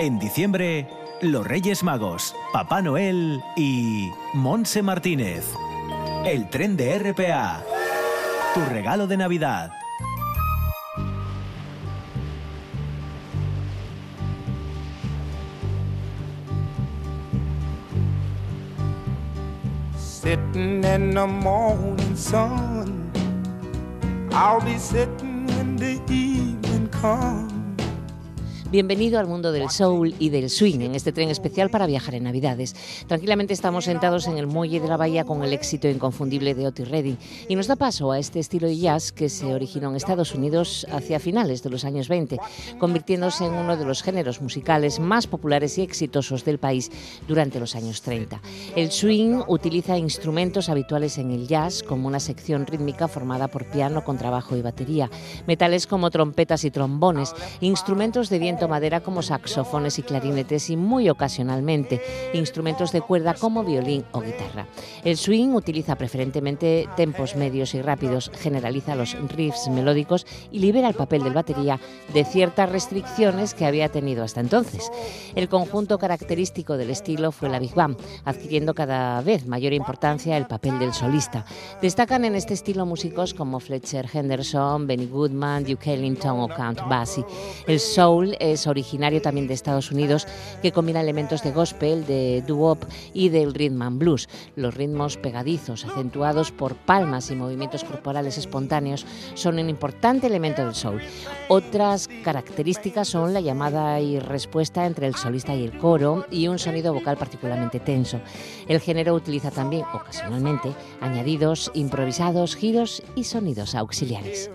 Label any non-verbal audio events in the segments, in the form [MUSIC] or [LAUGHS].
En diciembre, los Reyes Magos, Papá Noel y Monse Martínez. El tren de RPA. Tu regalo de Navidad. Sitting in the morning sun. I'll be sitting when the evening comes. Bienvenido al mundo del soul y del swing en este tren especial para viajar en Navidades. Tranquilamente estamos sentados en el muelle de la bahía con el éxito inconfundible de Otis Redding y nos da paso a este estilo de jazz que se originó en Estados Unidos hacia finales de los años 20, convirtiéndose en uno de los géneros musicales más populares y exitosos del país durante los años 30. El swing utiliza instrumentos habituales en el jazz como una sección rítmica formada por piano, contrabajo y batería, metales como trompetas y trombones, instrumentos de viento madera como saxofones y clarinetes y muy ocasionalmente instrumentos de cuerda como violín o guitarra. El swing utiliza preferentemente tempos medios y rápidos, generaliza los riffs melódicos y libera el papel del batería de ciertas restricciones que había tenido hasta entonces. El conjunto característico del estilo fue la Big Band, adquiriendo cada vez mayor importancia el papel del solista. Destacan en este estilo músicos como Fletcher Henderson, Benny Goodman, Duke Ellington o Count Basie. El soul es es originario también de Estados Unidos, que combina elementos de gospel, de doo-wop y del rhythm and blues. Los ritmos pegadizos, acentuados por palmas y movimientos corporales espontáneos, son un importante elemento del soul. Otras características son la llamada y respuesta entre el solista y el coro y un sonido vocal particularmente tenso. El género utiliza también, ocasionalmente, añadidos improvisados, giros y sonidos auxiliares.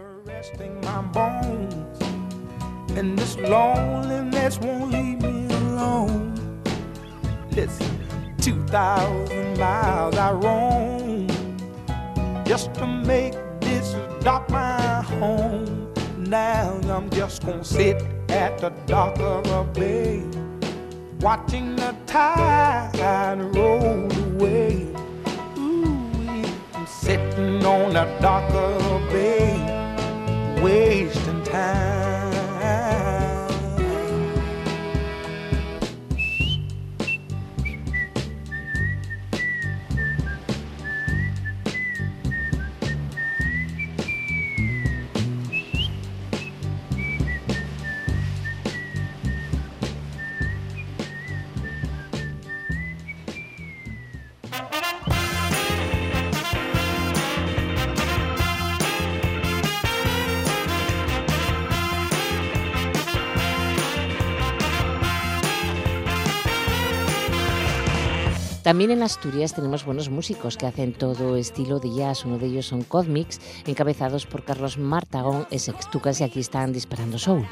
And this loneliness won't leave me alone. Listen, 2,000 miles I roam just to make this dock my home. Now I'm just gonna sit at the dock of a bay, watching the tide roll away. Ooh, I'm sitting on the dock of a bay, wasting time. También en Asturias tenemos buenos músicos que hacen todo estilo de jazz. Uno de ellos son Cosmics, encabezados por Carlos Martagón, ex Extucas, y aquí están disparando soul.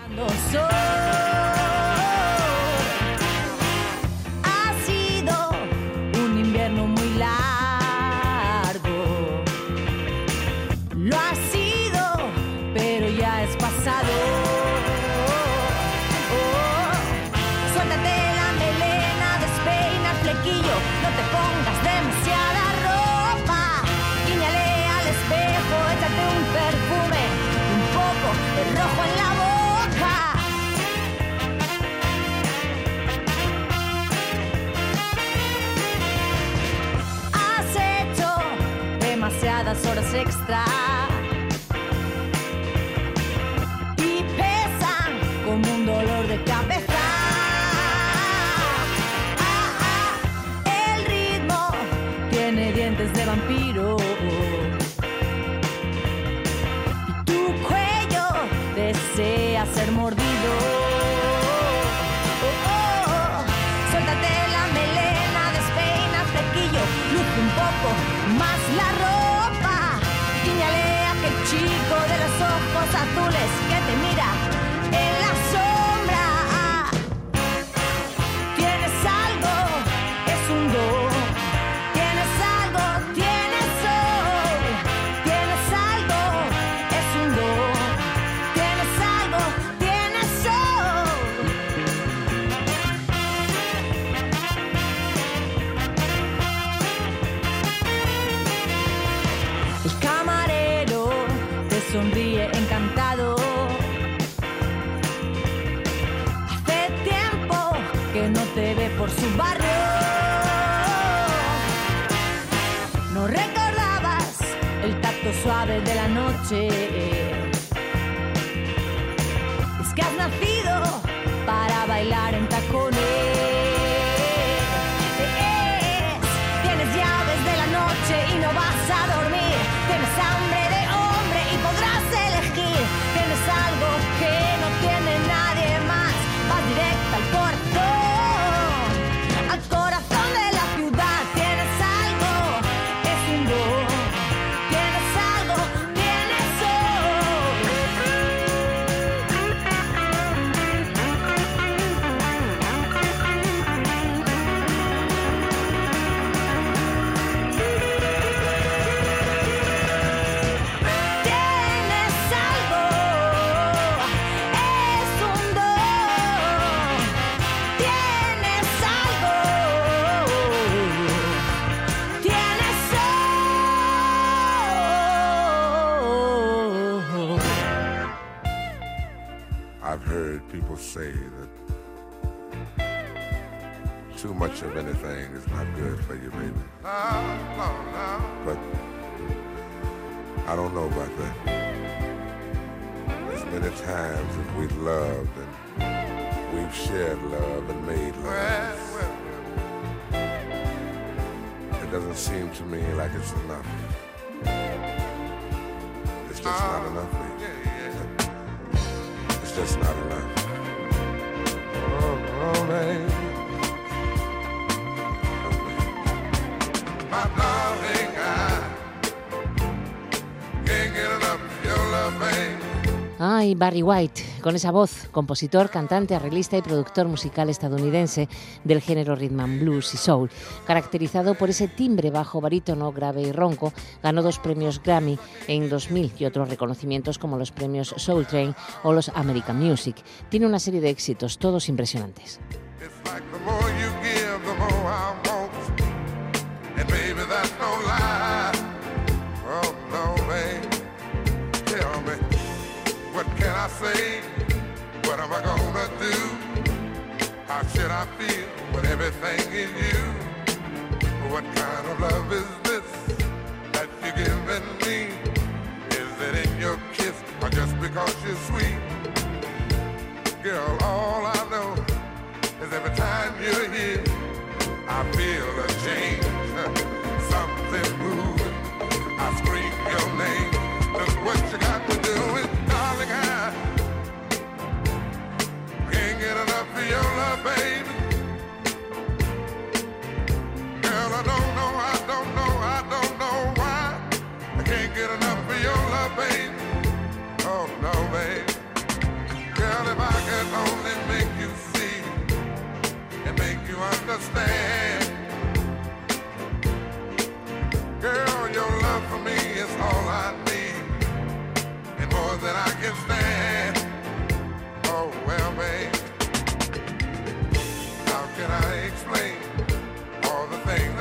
horas extra. Suave de la noche. You, baby. But I don't know about that. As many times that we've loved and we've shared love and made love, it doesn't seem to me like it's enough. It's just not enough, baby. It's just not enough. Oh, oh, baby. Barry White, con esa voz, compositor, cantante, arreglista y productor musical estadounidense del género rhythm and blues y soul, caracterizado por ese timbre bajo, barítono, grave y ronco, ganó dos premios Grammy en 2000 y otros reconocimientos como los premios Soul Train o los American Music. Tiene una serie de éxitos, todos impresionantes. I feel when everything is you? What kind of love is this that you're giving me? Is it in your kiss or just because you're sweet? Girl, all I know is every time you're here, I feel a than I can stand. Oh, well, babe,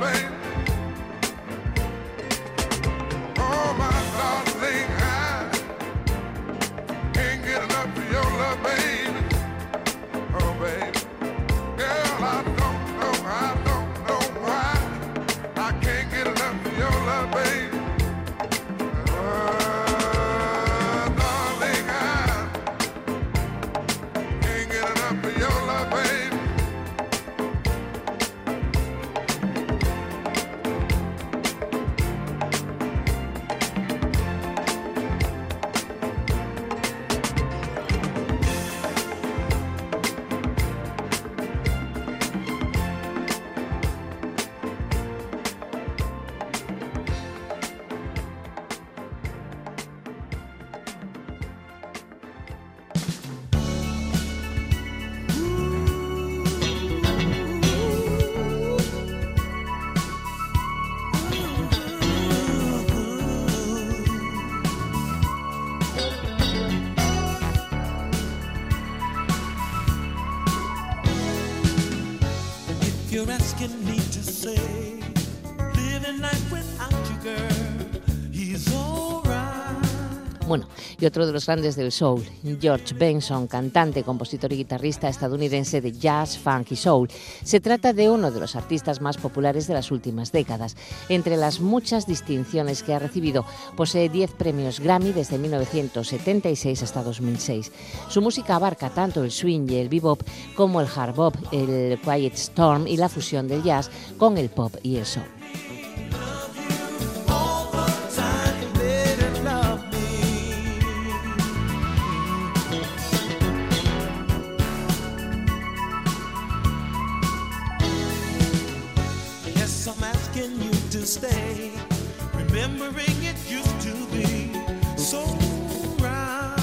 baby. Y otro de los grandes del soul, George Benson, cantante, compositor y guitarrista estadounidense de jazz, funk y soul. Se trata de uno de los artistas más populares de las últimas décadas. Entre las muchas distinciones que ha recibido, posee 10 premios Grammy desde 1976 hasta 2006. Su música abarca tanto el swing y el bebop como el hard bop, el quiet storm y la fusión del jazz con el pop y el soul. Stay, remembering it used to be so right.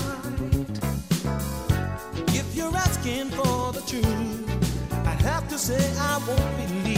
If you're asking for the truth, I'd have to say I won't believe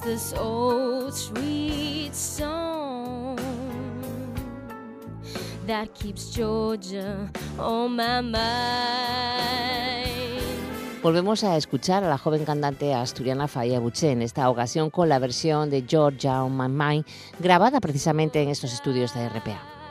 This old sweet song that keeps Georgia on my mind. Volvemos a escuchar a la joven cantante asturiana Faya Buché, en esta ocasión con la versión de Georgia on My Mind, grabada precisamente en estos estudios de RPA.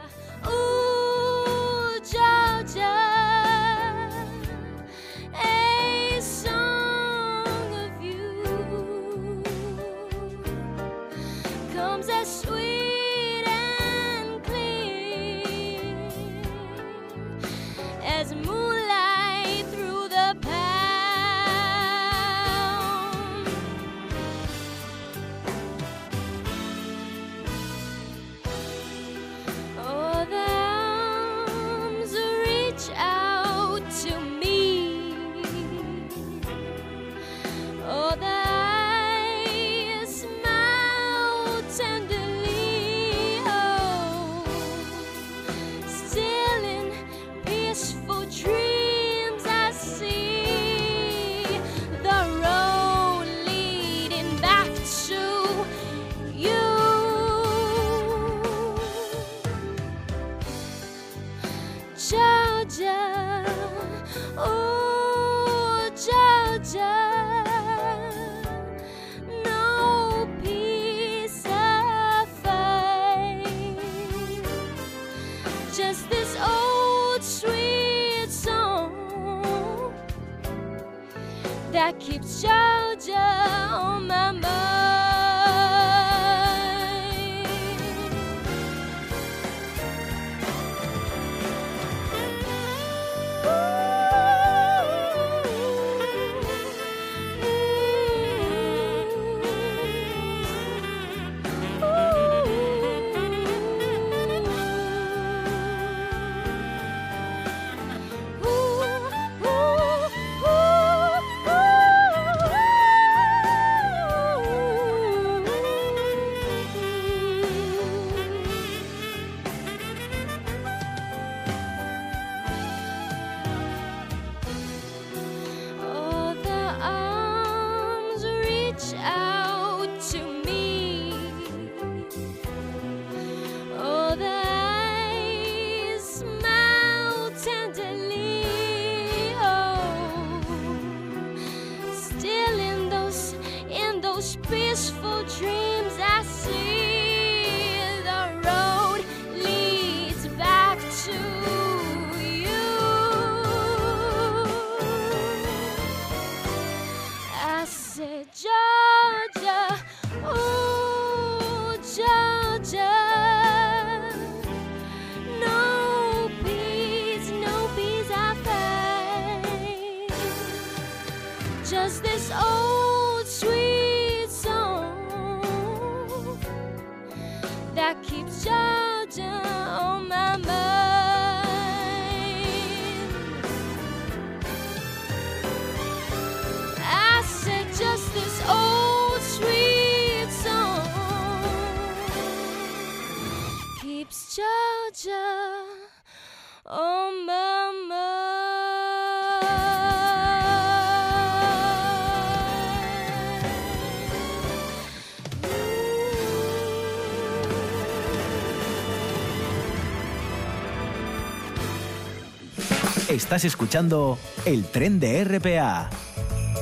Estás escuchando el tren de RPA.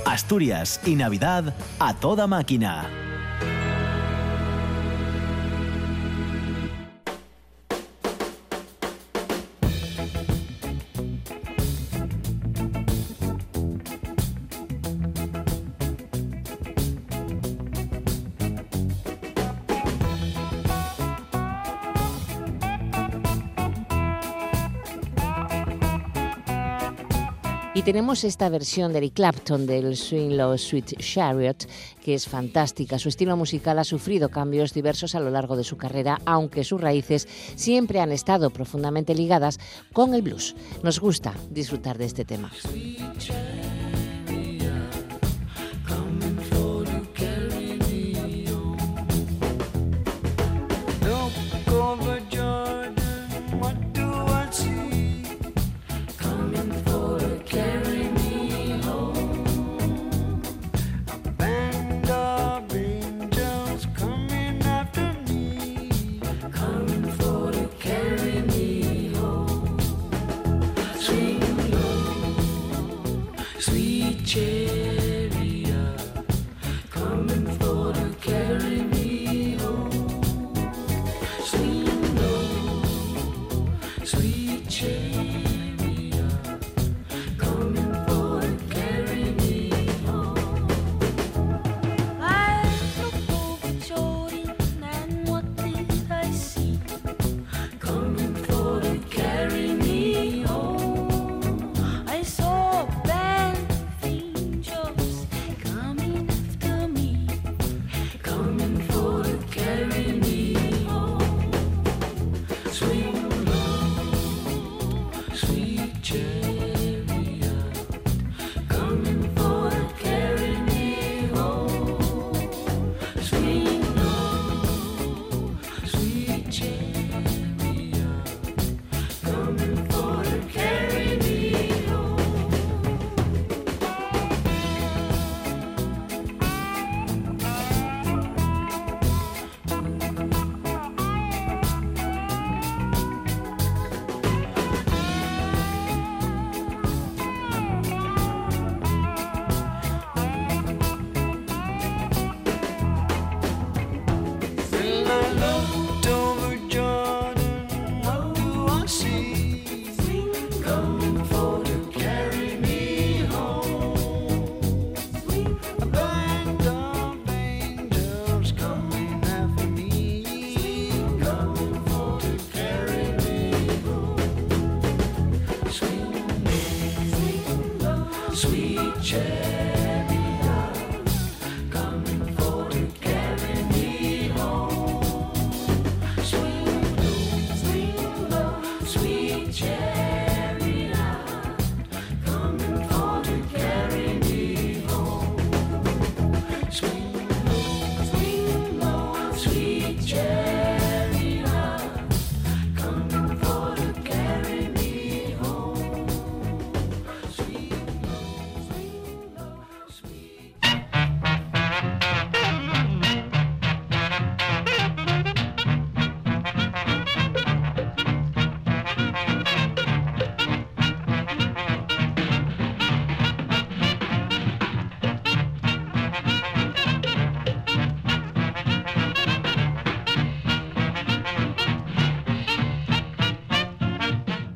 Asturias y Navidad a toda máquina. Y tenemos esta versión de Eric Clapton del Swing Low Sweet Chariot, que es fantástica. Su estilo musical ha sufrido cambios diversos a lo largo de su carrera, aunque sus raíces siempre han estado profundamente ligadas con el blues. Nos gusta disfrutar de este tema.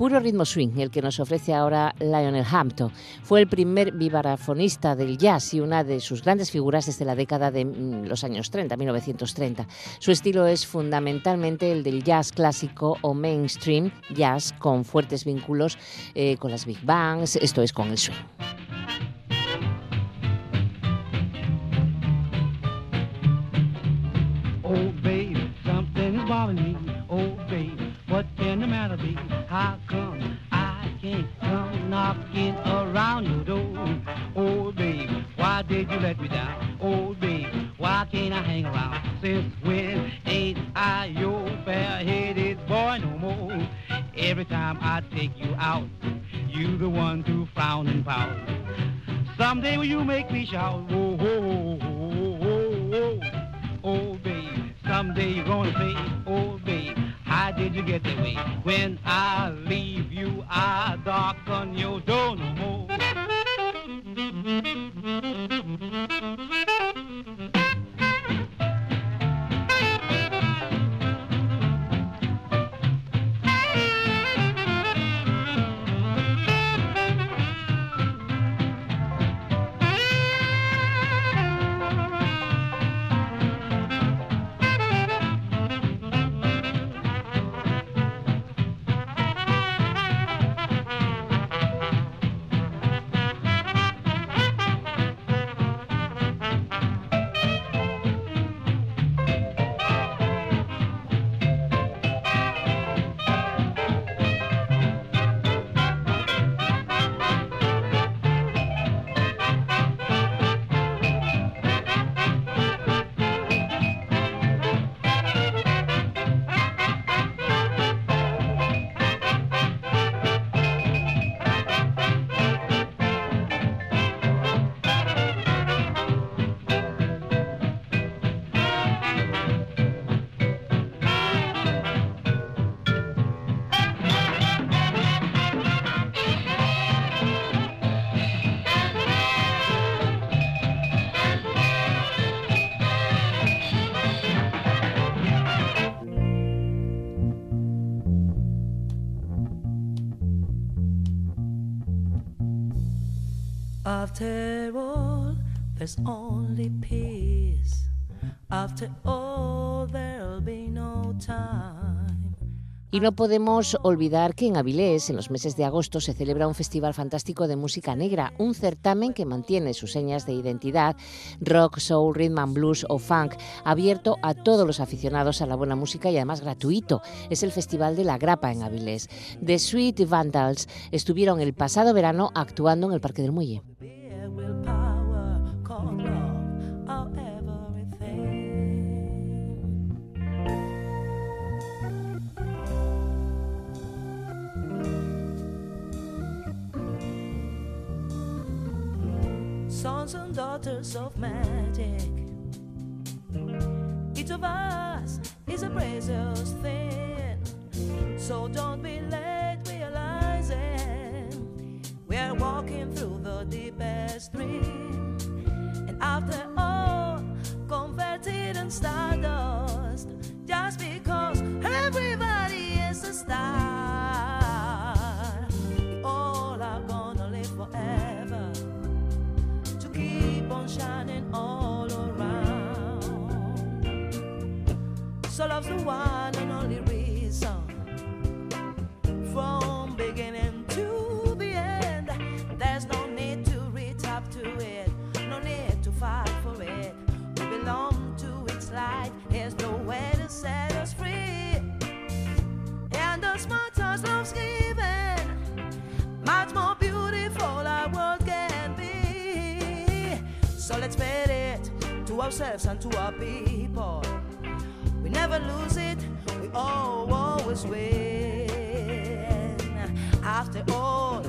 Puro ritmo swing, el que nos ofrece ahora Lionel Hampton. Fue el primer vibrafonista del jazz y una de sus grandes figuras desde la década de mm, los años 30, 1930. Su estilo es fundamentalmente el del jazz clásico o mainstream jazz con fuertes vínculos eh, con las big bands, esto es con el swing. Oh, baby, something is bothering me. Oh, baby, what can the matter be? How come I can't come knocking around your door? Oh, baby, why did you let me down? Oh, baby, why can't I hang around? Since when ain't I your fair-headed boy no more? Every time I take you out, you the one to frown and pout. Someday will you make me shout? Oh, oh, oh, oh, oh, oh, oh, baby. Someday you're gonna say, oh, babe, how did you get that way? When I leave you, I darken your door no more. Y no podemos olvidar que en Avilés, en los meses de agosto, se celebra un festival fantástico de música negra, un certamen que mantiene sus señas de identidad, rock, soul, rhythm and blues o funk, abierto a todos los aficionados a la buena música y además gratuito. Es el Festival de la Grapa en Avilés. The Sweet Vandals estuvieron el pasado verano actuando en el Parque del Muelle. Sons and daughters of magic. Each of us is a precious thing. So don't be late realizing we're walking through the deepest dream. So love's the one and only reason. From beginning to the end, there's no need to reach up to it, no need to fight for it. We belong to its light, there's no way to set us free. And as much as love's given, much more beautiful our world can be. So let's pay it to ourselves and to our people. Never lose it, we all always win. After all,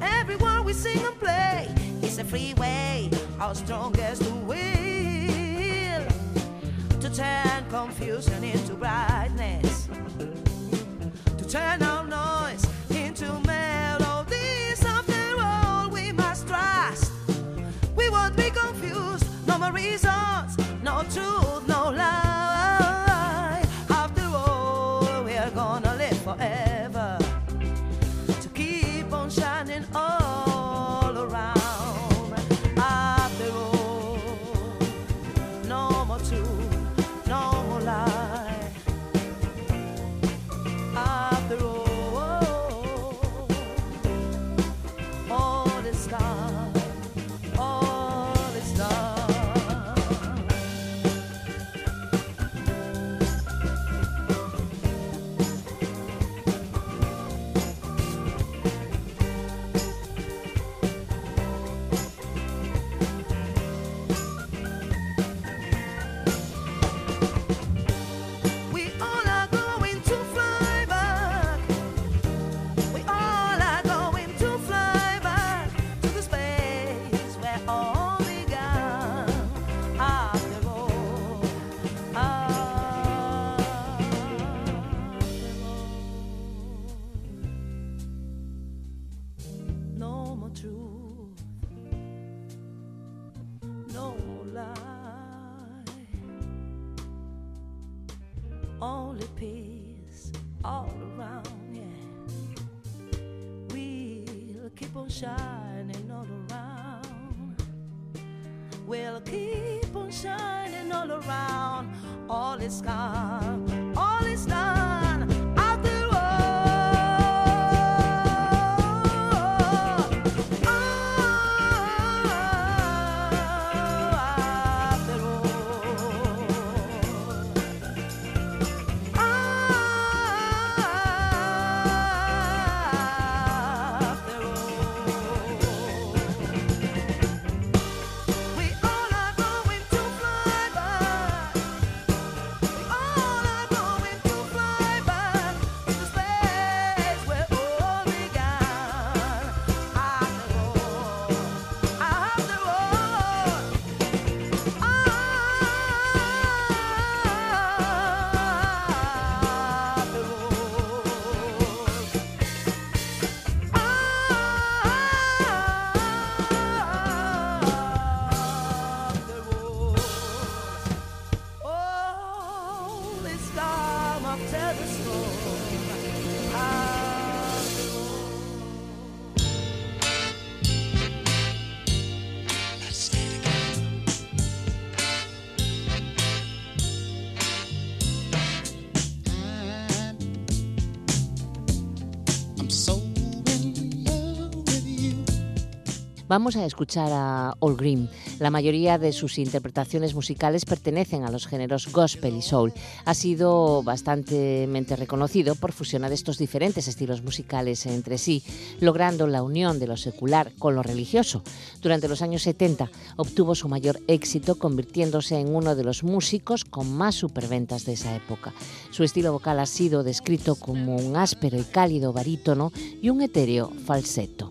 everyone we sing and play is a free way, our strongest will to turn confusion into brightness, to turn our noise into melodies. After all, we must trust. We won't be confused, no more reasons, no truth, no lie. Vamos a escuchar a All Green. La mayoría de sus interpretaciones musicales pertenecen a los géneros gospel y soul. Ha sido bastante reconocido por fusionar estos diferentes estilos musicales entre sí, logrando la unión de lo secular con lo religioso. Durante los años 70 obtuvo su mayor éxito convirtiéndose en uno de los músicos con más superventas de esa época. Su estilo vocal ha sido descrito como un áspero y cálido barítono y un etéreo falsetto.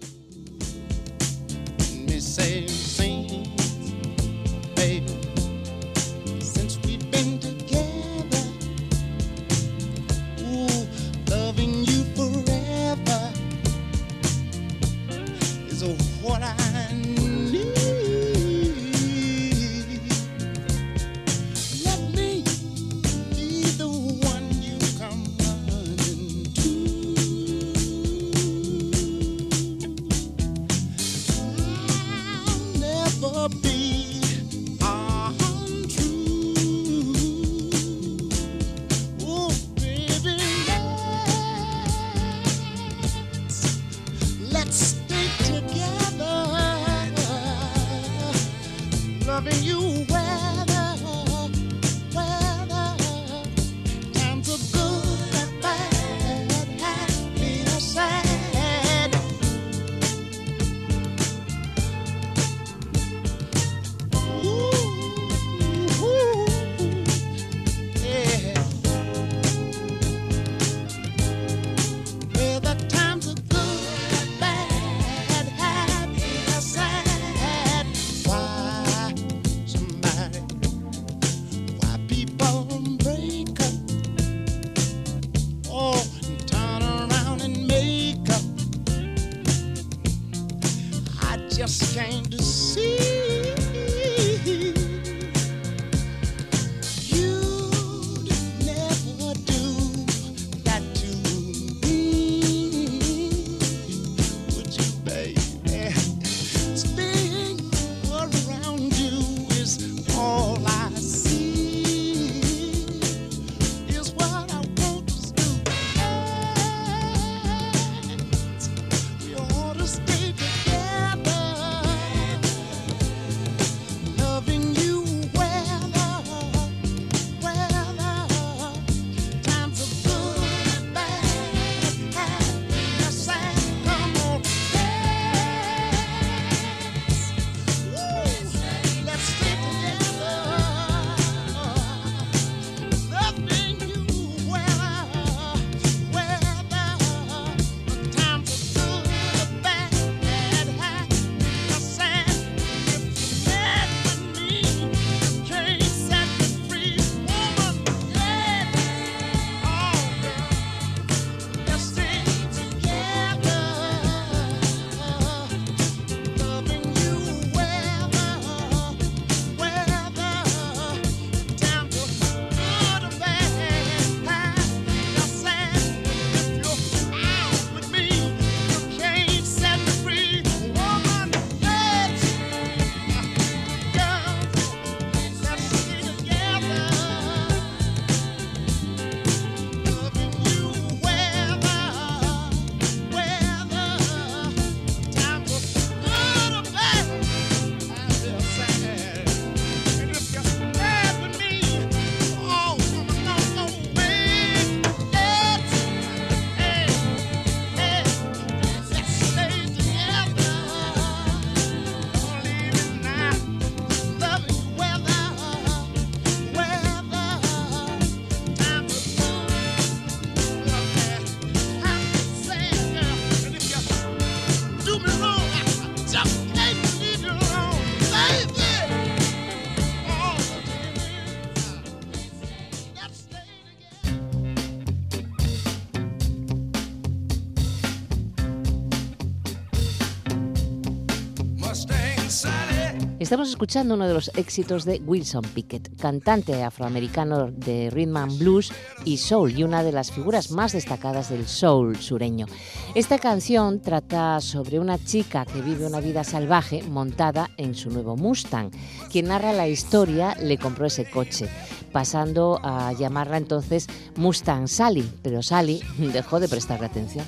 Estamos escuchando uno de los éxitos de Wilson Pickett, cantante afroamericano de rhythm and blues y soul y una de las figuras más destacadas del soul sureño. Esta canción trata sobre una chica que vive una vida salvaje montada en su nuevo Mustang. Quien narra la historia le compró ese coche, pasando a llamarla entonces Mustang Sally, pero Sally [LAUGHS] dejó de prestarle atención.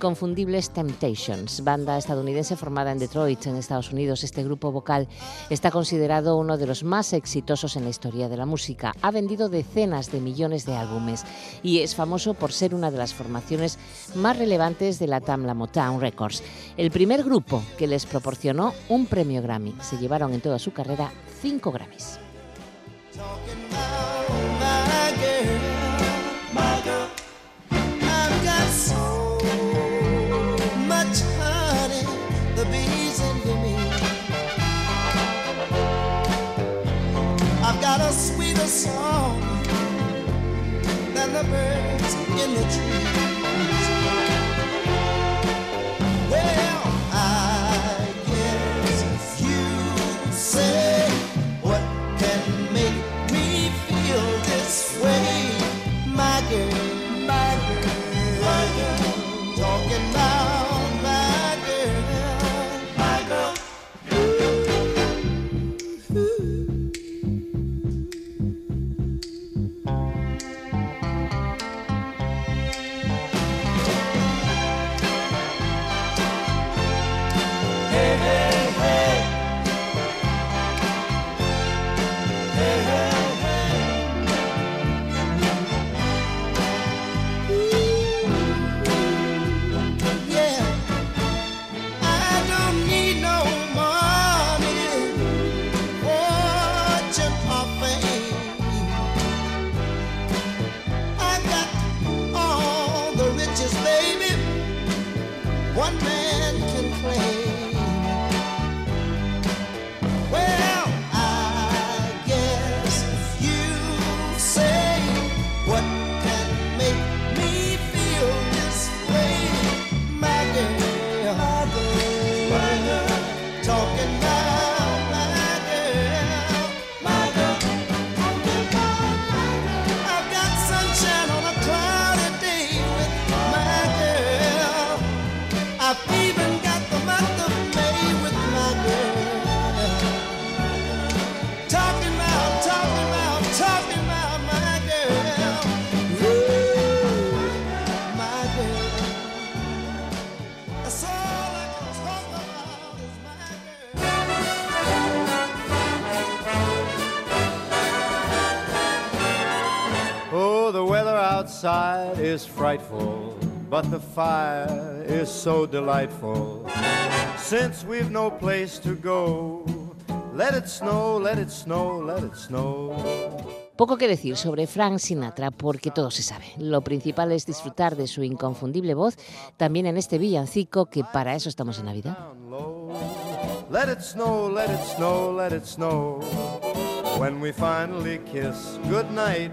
Inconfundibles Temptations, banda estadounidense formada en Detroit, en Estados Unidos. Este grupo vocal está considerado uno de los más exitosos en la historia de la música. Ha vendido decenas de millones de álbumes y es famoso por ser una de las formaciones más relevantes de la Tamla Motown Records. El primer grupo que les proporcionó un premio Grammy. Se llevaron en toda su carrera cinco Grammys. Song than the birds in the trees. Well, frightful, but the fire is so delightful. Since we've no place to go, let it snow, let it snow, let it snow. Poco que decir sobre Frank Sinatra porque todo se sabe. Lo principal es disfrutar de su inconfundible voz también en este villancico que para eso estamos en Navidad. Let it snow, let it snow, let it snow. When we finally kiss goodnight,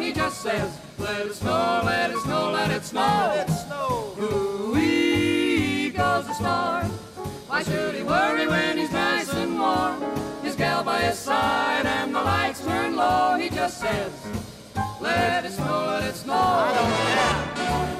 He just says, let it snow, let it snow, let it snow. Let it snow. Ooh-wee goes the storm. Why should he worry when he's nice and warm? His gal by his side and the lights turn low. He just says, let it snow, let it snow. I don't care.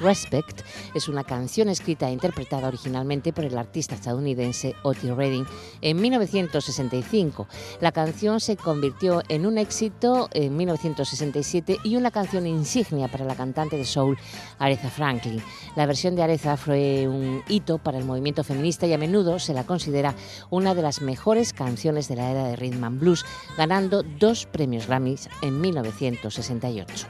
Respect es una canción escrita e interpretada originalmente por el artista estadounidense Otis Redding en 1965. La canción se convirtió en un éxito en 1967 y una canción insignia para la cantante de soul Aretha Franklin. La versión de Aretha fue un hito para el movimiento feminista y a menudo se la considera una de las mejores canciones de la era de rhythm and blues, ganando dos premios Grammys en 1968.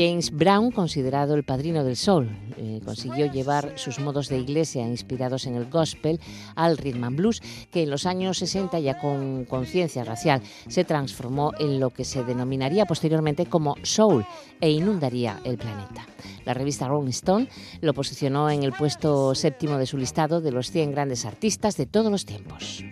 James Brown, considerado el padrino del sol, eh, consiguió llevar sus modos de iglesia inspirados en el gospel al rhythm and blues, que en los años 60, ya con conciencia racial, se transformó en lo que se denominaría posteriormente como soul e inundaría el planeta. La revista Rolling Stone lo posicionó en el puesto séptimo de su listado de los 100 grandes artistas de todos los tiempos.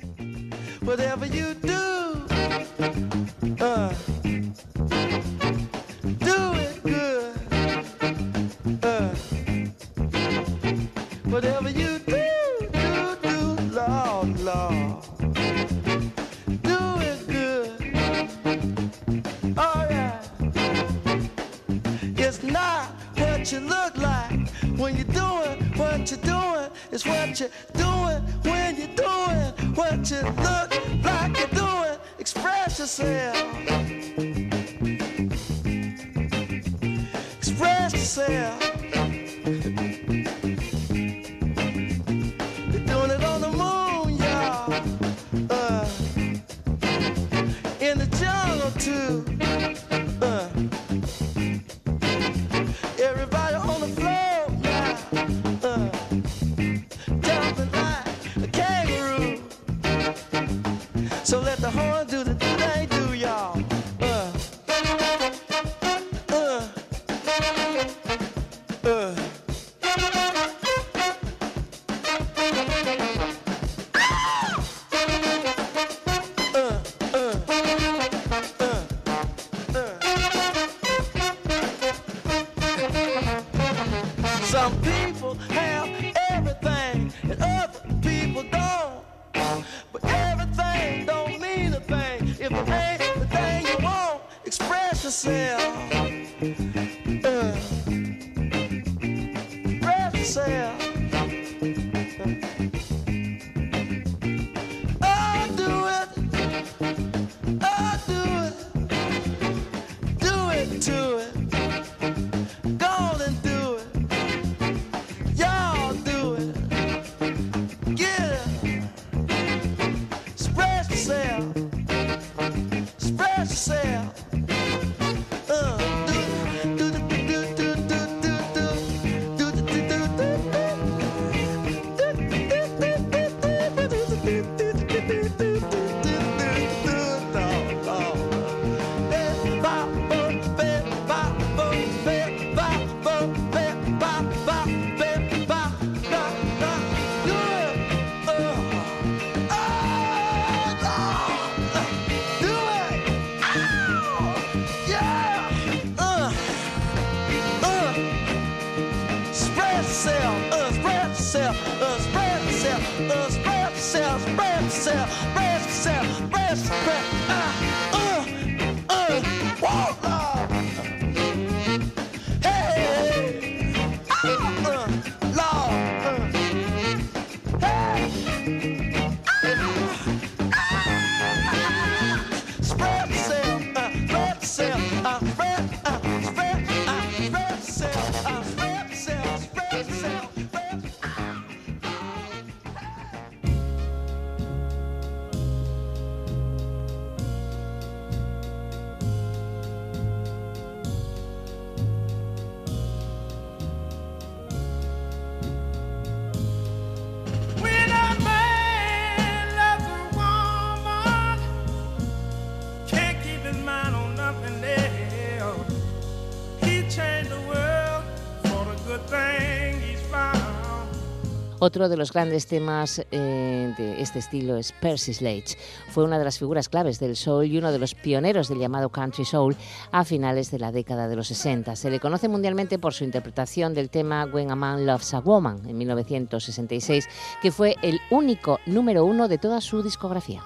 Otro de los grandes temas eh, de este estilo es Percy Sledge. Fue una de las figuras claves del soul y uno de los pioneros del llamado country soul a finales de la década de los 60. Se le conoce mundialmente por su interpretación del tema When a Man Loves a Woman en 1966, que fue el único número uno de toda su discografía.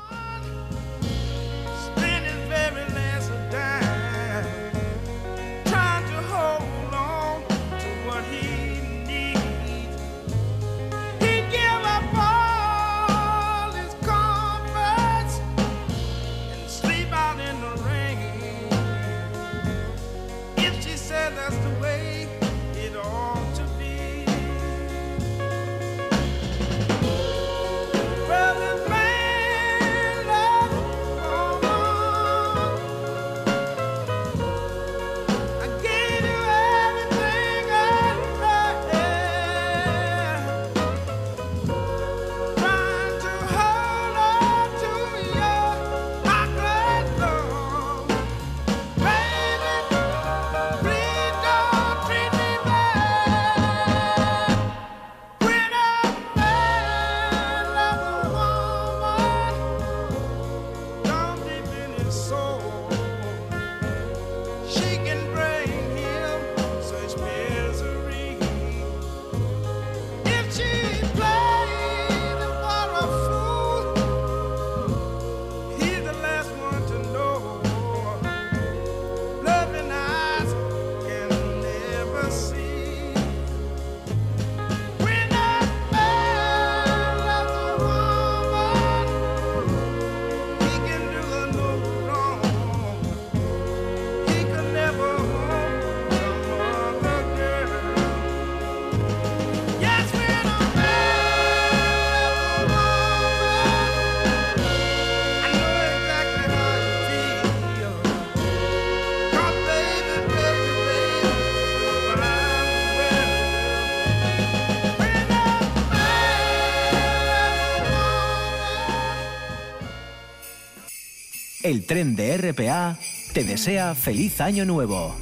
El tren de RPA te desea feliz año nuevo.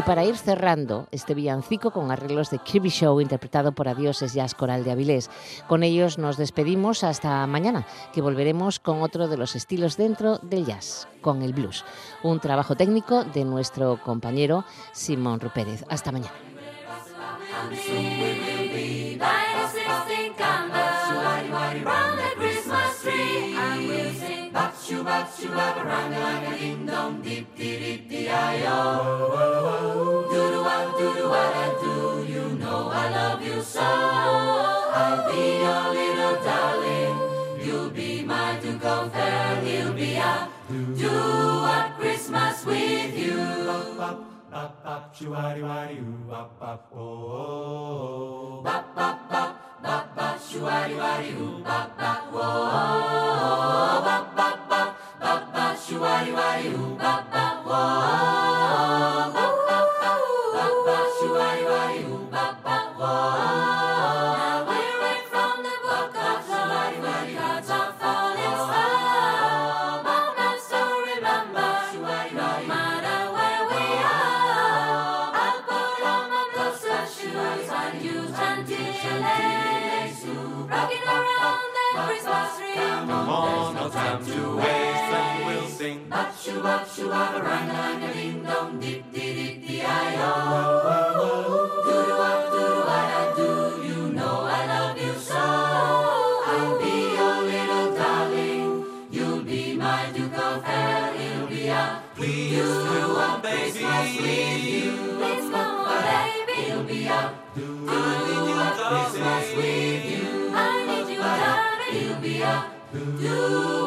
Y para ir cerrando este villancico con arreglos de Kirby Show interpretado por Adioses Jazz Coral de Avilés. Con ellos nos despedimos hasta mañana, que volveremos con otro de los estilos dentro del jazz, con el blues. Un trabajo técnico de nuestro compañero Simón Rupérez. Hasta mañana. Loves you ever ding dong deep dee dee dee I oh. Doodle -wa, doodle -wa, do you know I love you so? I'll be your little darling. You'll be mine to go fair. He'll be a do a Christmas with you. Bop bop, shuari wari oo, bop bop, oh. Bop bop bop, bop bop, shuari wari oo, bop bop, oh. No to waste, and we'll sing. Bop shoo bop shoo bop a rang lang a ding dong dip dee dee dee I oh. Do do wop do do ah, what I do. You know I love you so. I'll be your little darling. You'll be my Duke of Hell. It'll be a Please you come Christmas with baby. you. Please come on, baby. It'll be a I need you, Christmas with you. I need you, darling. It'll be a do